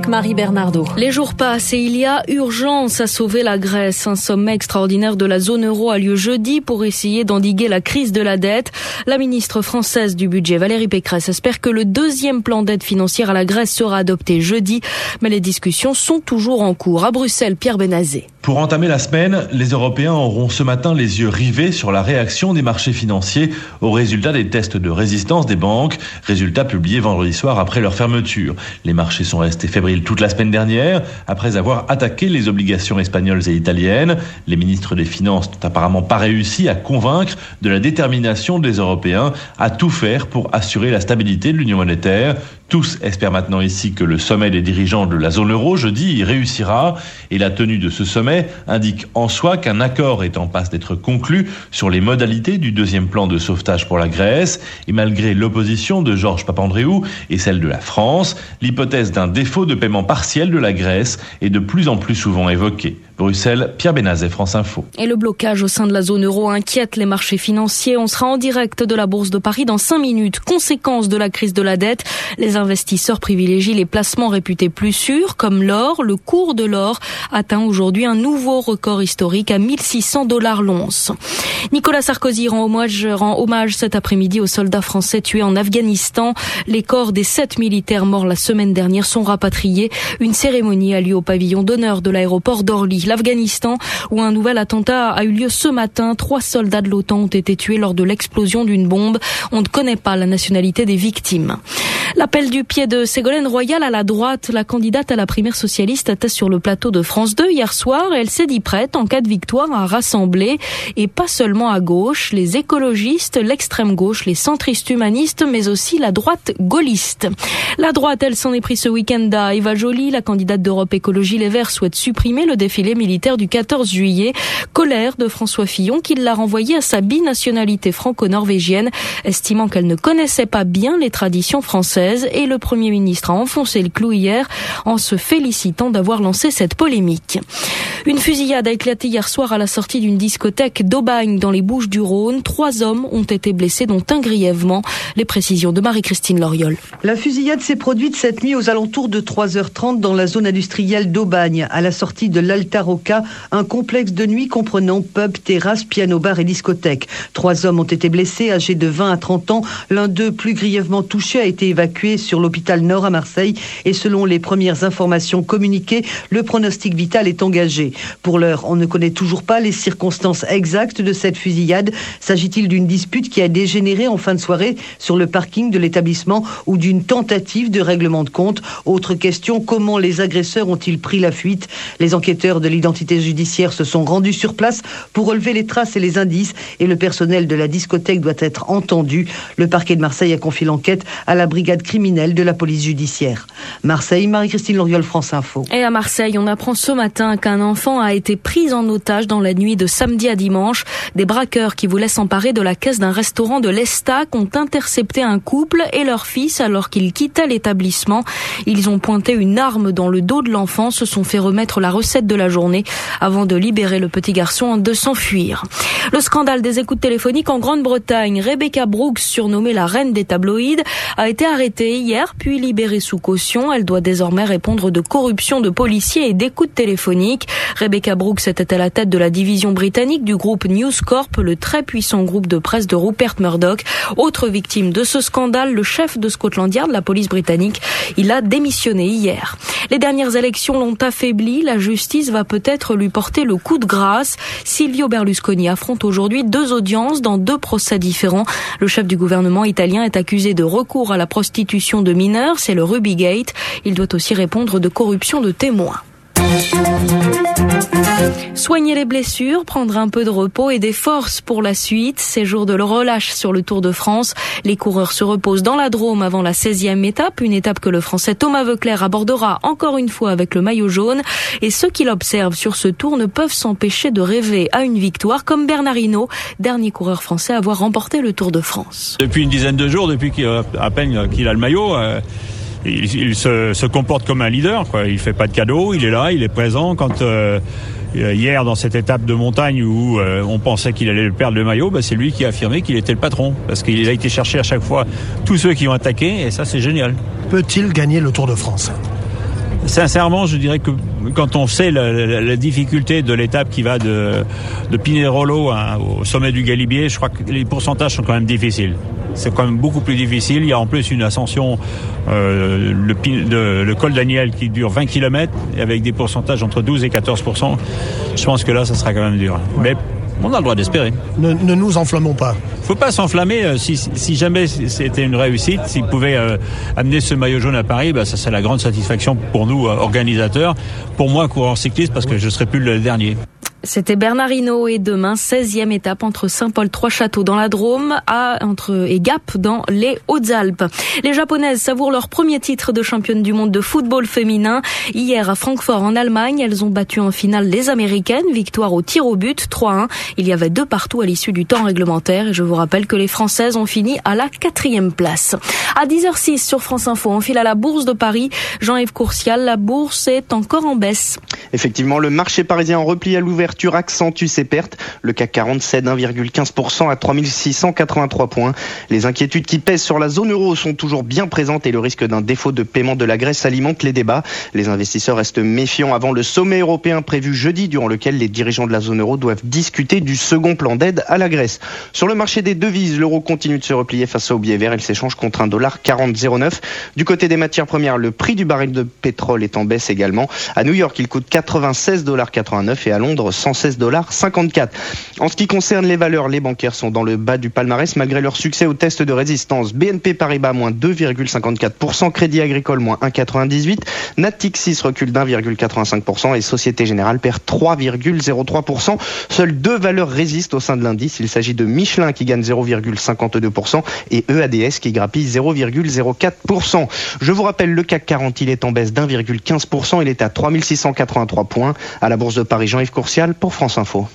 avec Marie Bernardo. Les jours passent et il y a urgence à sauver la Grèce. Un sommet extraordinaire de la zone euro a lieu jeudi pour essayer d'endiguer la crise de la dette. La ministre française du budget, Valérie Pécresse, espère que le deuxième plan d'aide financière à la Grèce sera adopté jeudi, mais les discussions sont toujours en cours. À Bruxelles, Pierre Benazé. Pour entamer la semaine, les Européens auront ce matin les yeux rivés sur la réaction des marchés financiers au résultat des tests de résistance des banques, résultats publiés vendredi soir après leur fermeture. Les marchés sont restés fébriles toute la semaine dernière après avoir attaqué les obligations espagnoles et italiennes. Les ministres des Finances n'ont apparemment pas réussi à convaincre de la détermination des Européens à tout faire pour assurer la stabilité de l'union monétaire. Tous espèrent maintenant ici que le sommet des dirigeants de la zone euro jeudi y réussira et la tenue de ce sommet indique en soi qu'un accord est en passe d'être conclu sur les modalités du deuxième plan de sauvetage pour la Grèce et malgré l'opposition de Georges Papandréou et celle de la France, l'hypothèse d'un défaut de paiement partiel de la Grèce est de plus en plus souvent évoquée. Bruxelles, Pierre Benazet, France Info. Et le blocage au sein de la zone euro inquiète les marchés financiers. On sera en direct de la Bourse de Paris dans cinq minutes. Conséquence de la crise de la dette, les investisseurs privilégient les placements réputés plus sûrs, comme l'or. Le cours de l'or atteint aujourd'hui un nouveau record historique à 1600 dollars l'once. Nicolas Sarkozy rend hommage cet après-midi aux soldats français tués en Afghanistan. Les corps des sept militaires morts la semaine dernière sont rapatriés. Une cérémonie a lieu au pavillon d'honneur de l'aéroport d'Orly l'Afghanistan, où un nouvel attentat a eu lieu ce matin. Trois soldats de l'OTAN ont été tués lors de l'explosion d'une bombe. On ne connaît pas la nationalité des victimes. L'appel du pied de Ségolène Royal à la droite, la candidate à la primaire socialiste était sur le plateau de France 2 hier soir. Elle s'est dit prête en cas de victoire à rassembler. Et pas seulement à gauche, les écologistes, l'extrême gauche, les centristes humanistes, mais aussi la droite gaulliste. La droite, elle s'en est pris ce week-end à Eva Joly, la candidate d'Europe Écologie Les Verts souhaite supprimer le défilé militaire du 14 juillet. Colère de François Fillon qui l'a renvoyé à sa binationalité franco-norvégienne, estimant qu'elle ne connaissait pas bien les traditions françaises et le Premier ministre a enfoncé le clou hier en se félicitant d'avoir lancé cette polémique. Une fusillade a éclaté hier soir à la sortie d'une discothèque d'Aubagne dans les Bouches du Rhône. Trois hommes ont été blessés, dont un grièvement. Les précisions de Marie-Christine Loriol. La fusillade s'est produite cette nuit aux alentours de 3h30 dans la zone industrielle d'Aubagne, à la sortie de l'Altaroca, un complexe de nuit comprenant pub, terrasse, piano-bar et discothèque. Trois hommes ont été blessés, âgés de 20 à 30 ans. L'un d'eux, plus grièvement touché, a été évacué sur l'hôpital Nord à Marseille et selon les premières informations communiquées, le pronostic vital est engagé. Pour l'heure, on ne connaît toujours pas les circonstances exactes de cette fusillade. S'agit-il d'une dispute qui a dégénéré en fin de soirée sur le parking de l'établissement ou d'une tentative de règlement de compte? Autre question, comment les agresseurs ont-ils pris la fuite? Les enquêteurs de l'identité judiciaire se sont rendus sur place pour relever les traces et les indices et le personnel de la discothèque doit être entendu. Le parquet de Marseille a confié l'enquête à la brigade criminelle de la police judiciaire. Marseille, Marie-Christine Loriol, France Info. Et à Marseille, on apprend ce matin qu'un enfant a été pris en otage dans la nuit de samedi à dimanche. Des braqueurs qui voulaient s'emparer de la caisse d'un restaurant de l'Estac ont intercepté un couple et leur fils alors qu'ils quittaient l'établissement. Ils ont pointé une arme dans le dos de l'enfant, se sont fait remettre la recette de la journée avant de libérer le petit garçon de s'enfuir. Le scandale des écoutes téléphoniques en Grande-Bretagne. Rebecca Brooks, surnommée la reine des tabloïds, a été arrêtée hier puis libérée sous caution. Elle doit désormais répondre de corruption de policiers et d'écoutes téléphoniques. Rebecca Brooks était à la tête de la division britannique du groupe News Corp, le très puissant groupe de presse de Rupert Murdoch. Autre victime de ce scandale, le chef de Scotland Yard, la police britannique. Il a démissionné hier. Les dernières élections l'ont affaibli. La justice va peut-être lui porter le coup de grâce. Silvio Berlusconi affronte aujourd'hui deux audiences dans deux procès différents. Le chef du gouvernement italien est accusé de recours à la prostitution de mineurs. C'est le Rubygate. Il doit aussi répondre de corruption de témoins. Soigner les blessures, prendre un peu de repos et des forces pour la suite. Ces jours de relâche sur le Tour de France. Les coureurs se reposent dans la Drôme avant la 16e étape, une étape que le Français Thomas Veuclair abordera encore une fois avec le maillot jaune. Et ceux qui l'observent sur ce tour ne peuvent s'empêcher de rêver à une victoire comme Bernard Hinault, dernier coureur français à avoir remporté le Tour de France. Depuis une dizaine de jours, depuis qu'il à peine qu'il a le maillot, euh, il, se, se, comporte comme un leader. Quoi. Il fait pas de cadeaux, il est là, il est présent. Quand euh, hier dans cette étape de montagne où euh, on pensait qu'il allait perdre le maillot, bah, c'est lui qui a affirmé qu'il était le patron parce qu'il a été chercher à chaque fois tous ceux qui ont attaqué et ça c'est génial. Peut-il gagner le Tour de France? Sincèrement, je dirais que quand on sait la, difficulté de l'étape qui va de, de Pinerolo au sommet du Galibier, je crois que les pourcentages sont quand même difficiles. C'est quand même beaucoup plus difficile. Il y a en plus une ascension, euh, le, col Daniel qui dure 20 km avec des pourcentages entre 12 et 14% Je pense que là, ça sera quand même dur. Mais on a le droit d'espérer. Ne, nous enflammons pas. Faut pas s'enflammer. Euh, si, jamais c'était une réussite, s'il pouvait euh, amener ce maillot jaune à Paris, bah, ça serait la grande satisfaction pour nous, euh, organisateurs. Pour moi, coureur cycliste, parce que je serai plus le dernier. C'était Bernard et demain, 16e étape entre Saint-Paul-Trois-Châteaux dans la Drôme à, entre, et Gap dans les Hautes-Alpes. Les Japonaises savourent leur premier titre de championne du monde de football féminin. Hier à Francfort en Allemagne, elles ont battu en finale les Américaines. Victoire au tir au but, 3-1. Il y avait deux partout à l'issue du temps réglementaire et je vous rappelle que les Françaises ont fini à la quatrième place. À 10h06 sur France Info, on file à la Bourse de Paris. Jean-Yves Courcial, la bourse est encore en baisse. Effectivement, le marché parisien en repli à l'ouverture accentue ses pertes. Le CAC 40 cède 1,15% à 3683 points. Les inquiétudes qui pèsent sur la zone euro sont toujours bien présentes et le risque d'un défaut de paiement de la Grèce alimente les débats. Les investisseurs restent méfiants avant le sommet européen prévu jeudi durant lequel les dirigeants de la zone euro doivent discuter du second plan d'aide à la Grèce. Sur le marché des devises, l'euro continue de se replier face au billet vert. Il s'échange contre un dollar 40,09. Du côté des matières premières, le prix du baril de pétrole est en baisse également. À New York, il coûte 96,89 dollars et à Londres 116 dollars 54. En ce qui concerne les valeurs, les bancaires sont dans le bas du palmarès malgré leur succès au test de résistance. BNP Paribas moins 2,54%, Crédit Agricole moins 1,98%, Natixis recule d'1,85% et Société Générale perd 3,03%. Seules deux valeurs résistent au sein de l'indice. Il s'agit de Michelin qui gagne 0,52% et EADS qui grappille 0,04%. Je vous rappelle, le CAC 40, il est en baisse d'1,15%. Il est à 3683 points. À la Bourse de Paris, Jean-Yves Courcial pour France Info.